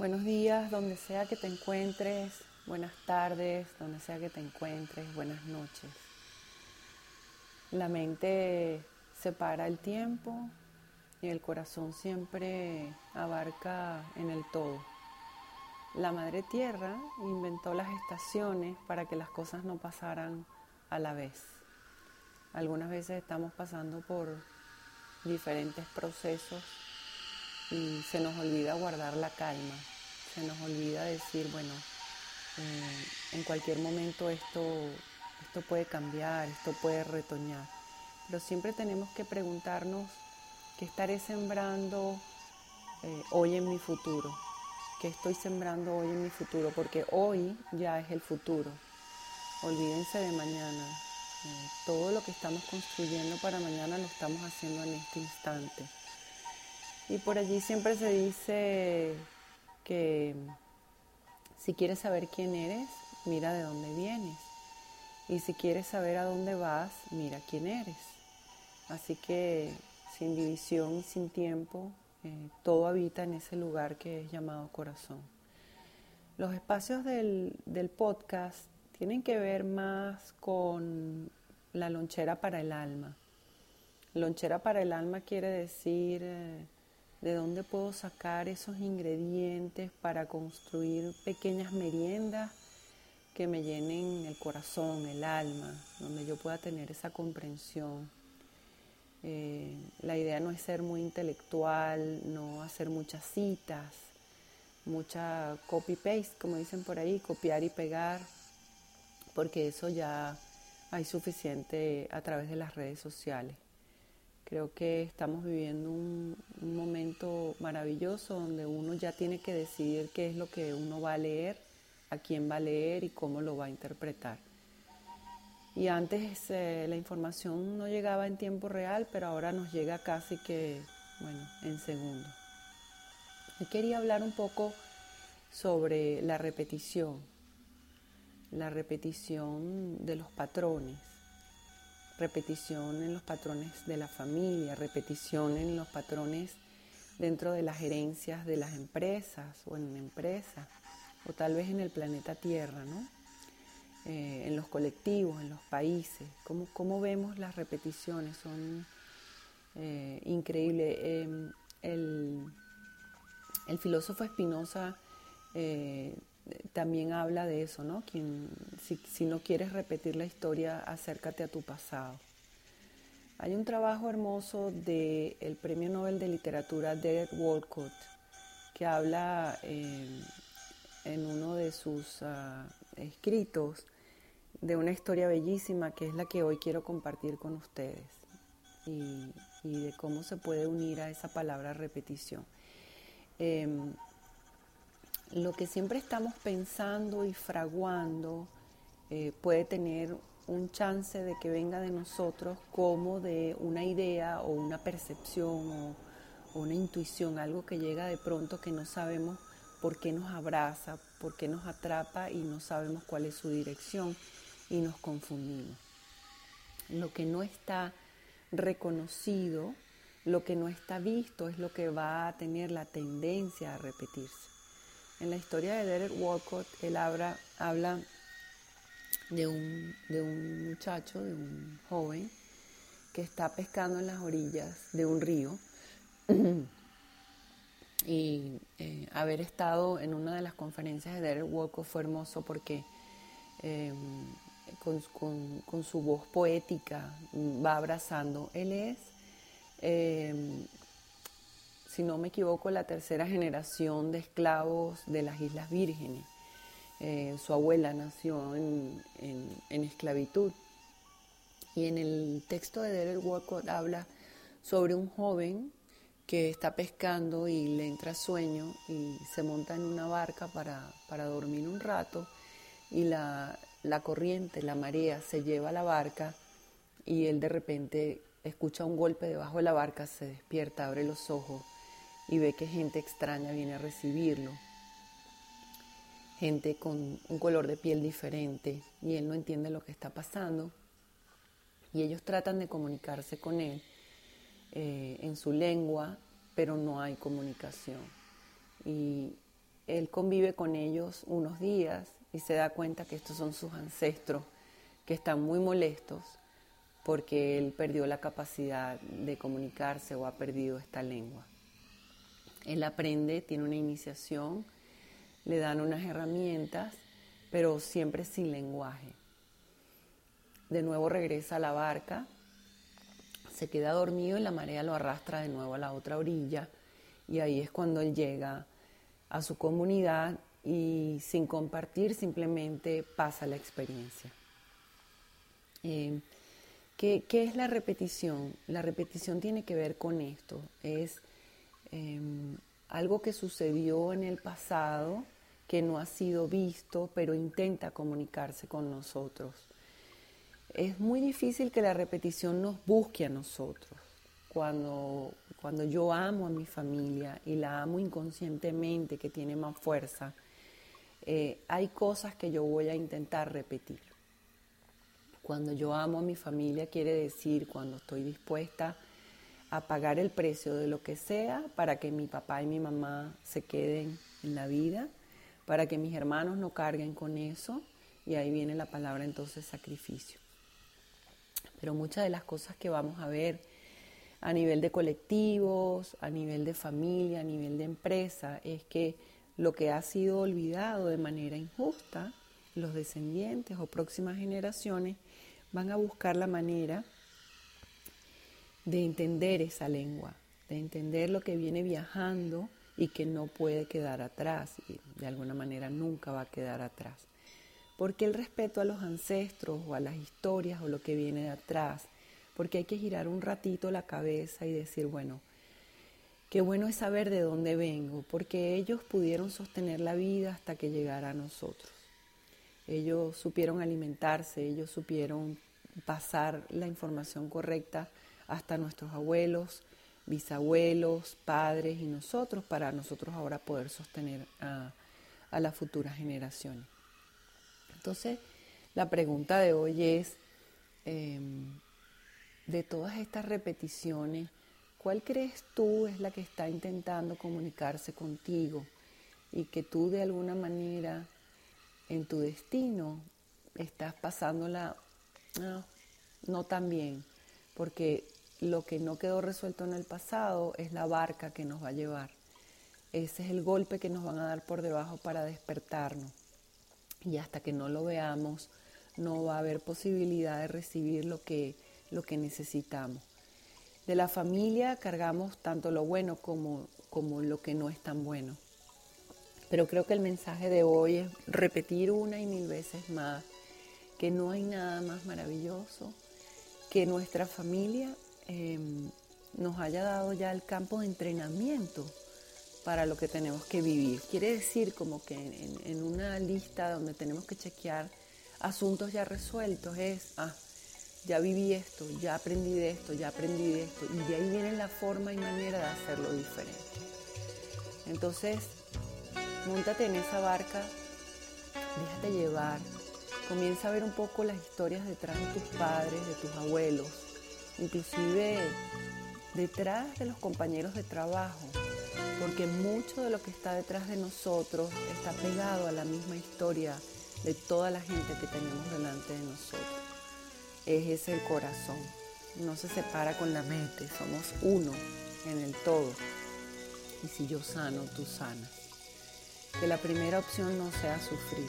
Buenos días, donde sea que te encuentres. Buenas tardes, donde sea que te encuentres. Buenas noches. La mente separa el tiempo y el corazón siempre abarca en el todo. La Madre Tierra inventó las estaciones para que las cosas no pasaran a la vez. Algunas veces estamos pasando por diferentes procesos y se nos olvida guardar la calma, se nos olvida decir, bueno, eh, en cualquier momento esto, esto puede cambiar, esto puede retoñar. Pero siempre tenemos que preguntarnos qué estaré sembrando eh, hoy en mi futuro, qué estoy sembrando hoy en mi futuro, porque hoy ya es el futuro. Olvídense de mañana. Eh, todo lo que estamos construyendo para mañana lo estamos haciendo en este instante. Y por allí siempre se dice que si quieres saber quién eres, mira de dónde vienes. Y si quieres saber a dónde vas, mira quién eres. Así que sin división y sin tiempo, eh, todo habita en ese lugar que es llamado corazón. Los espacios del, podcast tienen que ver más con la lonchera para el alma. Lonchera para el alma quiere decir... Eh, de dónde puedo sacar esos ingredientes para construir pequeñas meriendas que me llenen el corazón, el alma, donde yo pueda tener esa comprensión. Eh, la idea no es ser muy intelectual, no hacer muchas citas, mucha copy-paste, como dicen por ahí, copiar y pegar, porque eso ya hay suficiente a través de las redes sociales. Creo que estamos viviendo un, momento maravilloso donde uno ya tiene que decidir qué es lo que uno va a leer, a quién va a leer y cómo lo va a interpretar. Y antes eh, la información no llegaba en tiempo real, pero ahora nos llega casi que, bueno, en segundo. Y quería hablar un poco sobre la repetición, la repetición de los patrones repetición en los patrones de la familia, repetición en los patrones dentro de las gerencias de las empresas o en una empresa, o tal vez en el planeta Tierra, ¿no? Eh, en los colectivos, en los países. ¿Cómo, cómo vemos las repeticiones? Son eh, increíbles. Em, el, el, filósofo Espinosa eh, también habla de eso, ¿no? Si, no quieres repetir la historia, acércate a tu pasado. Hay un trabajo hermoso del el Premio Nobel de Literatura Derek Walcott que habla eh, en uno de sus ah, escritos de una historia bellísima que es la que hoy quiero compartir con ustedes y, de cómo se puede unir a esa palabra repetición. Em, lo que siempre estamos pensando y fraguando eh, puede tener un chance de que venga de nosotros como de una idea o una percepción o, una intuición, algo que llega de pronto que no sabemos por qué nos abraza, por qué nos atrapa y no sabemos cuál es su dirección y nos confundimos. Lo que no está reconocido, lo que no está visto es lo que va a tener la tendencia a repetirse. En la historia de Derek Walcott, él habla, de, un, de un muchacho, de un joven, que está pescando en las orillas de un río. y eh, haber estado en una de las conferencias de Derek Walcott fue hermoso porque em, con, su voz poética va abrazando. Él es em, si no me equivoco, la tercera generación de esclavos de las Islas Vírgenes. Eh, su abuela nació en, esclavitud. Y en el texto de Derek Walcott habla sobre un joven que está pescando y le entra sueño y se monta en una barca para, dormir un rato y la, la corriente, la marea se lleva a la barca y él de repente escucha un golpe debajo de la barca, se despierta, abre los ojos y ve que gente extraña viene a recibirlo, gente con un color de piel diferente y él no entiende lo que está pasando y ellos tratan de comunicarse con él eh, en su lengua, pero no hay comunicación. Y él convive con ellos unos días y se da cuenta que estos son sus ancestros, que están muy molestos porque él perdió la capacidad de comunicarse o ha perdido esta lengua. Él aprende, tiene una iniciación, le dan unas herramientas, pero siempre sin lenguaje. De nuevo regresa a la barca, se queda dormido y la marea lo arrastra de nuevo a la otra orilla y ahí es cuando él llega a su comunidad y sin compartir simplemente pasa la experiencia. Eh, ¿qué, es la repetición? La repetición tiene que ver con esto, es em, algo que sucedió en el pasado que no ha sido visto, pero intenta comunicarse con nosotros. Es muy difícil que la repetición nos busque a nosotros. Cuando, cuando yo amo a mi familia y la amo inconscientemente, que tiene más fuerza, eh, hay cosas que yo voy a intentar repetir. Cuando yo amo a mi familia quiere decir cuando estoy dispuesta a pagar el precio de lo que sea para que mi papá y mi mamá se queden en la vida, para que mis hermanos no carguen con eso, y ahí viene la palabra entonces sacrificio. Pero muchas de las cosas que vamos a ver a nivel de colectivos, a nivel de familia, a nivel de empresa, es que lo que ha sido olvidado de manera injusta, los descendientes o próximas generaciones van a buscar la manera de entender esa lengua, de entender lo que viene viajando y que no puede quedar atrás y de alguna manera nunca va a quedar atrás. Porque el respeto a los ancestros o a las historias o lo que viene de atrás, porque hay que girar un ratito la cabeza y decir, bueno, Qué bueno es saber de dónde vengo, porque ellos pudieron sostener la vida hasta que llegara a nosotros. Ellos supieron alimentarse, ellos supieron pasar la información correcta hasta nuestros abuelos, bisabuelos, padres y nosotros para nosotros ahora poder sostener a, las futuras generaciones. Entonces, la pregunta de hoy es, em, de todas estas repeticiones, ¿Cuál crees tú es la que está intentando comunicarse contigo y que tú de alguna manera en tu destino estás pasándola no, no tan bien? Porque lo que no quedó resuelto en el pasado es la barca que nos va a llevar. Ese es el golpe que nos van a dar por debajo para despertarnos. Y hasta que no lo veamos, no va a haber posibilidad de recibir lo que, lo que necesitamos. De la familia cargamos tanto lo bueno como, como lo que no es tan bueno. Pero creo que el mensaje de hoy es repetir una y mil veces más que no hay nada más maravilloso que nuestra familia em, nos haya dado ya el campo de entrenamiento para lo que tenemos que vivir. Quiere decir como que en, una lista donde tenemos que chequear asuntos ya resueltos es, ah, ya viví esto, ya aprendí de esto, ya aprendí de esto, y de ahí viene la forma y manera de hacerlo diferente. Entonces, montate en esa barca, déjate llevar, comienza a ver un poco las historias detrás de tus padres, de tus abuelos, inclusive detrás de los compañeros de trabajo, porque mucho de lo que está detrás de nosotros está pegado a la misma historia de toda la gente que tenemos delante de nosotros es ese el corazón. No se separa con la mente, somos uno en el todo. Y si yo sano, tú sanas. Que la primera opción no sea sufrir.